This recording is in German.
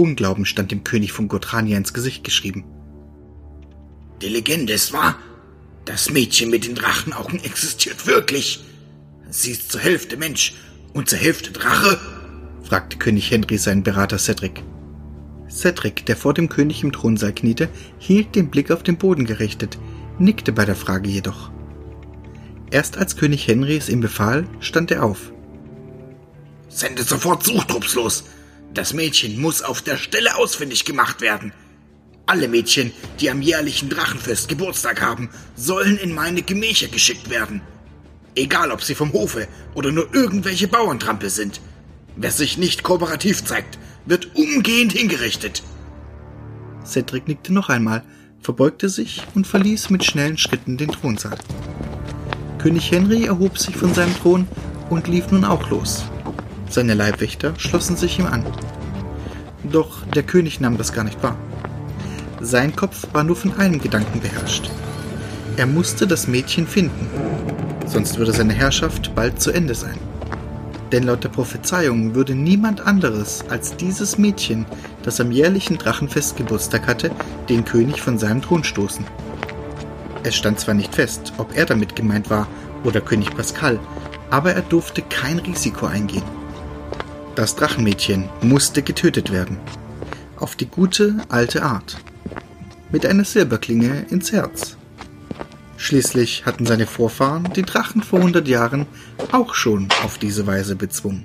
Unglauben stand dem König von Gotrania ins Gesicht geschrieben. Die Legende ist wahr. Das Mädchen mit den Drachenaugen existiert wirklich. Sie ist zur Hälfte Mensch und zur Hälfte Drache? fragte König Henry seinen Berater Cedric. Cedric, der vor dem König im Thronsaal kniete, hielt den Blick auf den Boden gerichtet, nickte bei der Frage jedoch. Erst als König Henry es ihm befahl, stand er auf. Sende sofort Suchtrupps los. Das Mädchen muss auf der Stelle ausfindig gemacht werden. Alle Mädchen, die am jährlichen Drachenfest Geburtstag haben, sollen in meine Gemächer geschickt werden. Egal, ob sie vom Hofe oder nur irgendwelche Bauerntrampel sind. Wer sich nicht kooperativ zeigt, wird umgehend hingerichtet. Cedric nickte noch einmal, verbeugte sich und verließ mit schnellen Schritten den Thronsaal. König Henry erhob sich von seinem Thron und lief nun auch los. Seine Leibwächter schlossen sich ihm an. Doch der König nahm das gar nicht wahr. Sein Kopf war nur von einem Gedanken beherrscht. Er musste das Mädchen finden, sonst würde seine Herrschaft bald zu Ende sein. Denn laut der Prophezeiung würde niemand anderes als dieses Mädchen, das am jährlichen Drachenfest Geburtstag hatte, den König von seinem Thron stoßen. Es stand zwar nicht fest, ob er damit gemeint war oder König Pascal, aber er durfte kein Risiko eingehen. Das Drachenmädchen musste getötet werden. Auf die gute alte Art. Mit einer Silberklinge ins Herz. Schließlich hatten seine Vorfahren die Drachen vor hundert Jahren auch schon auf diese Weise bezwungen.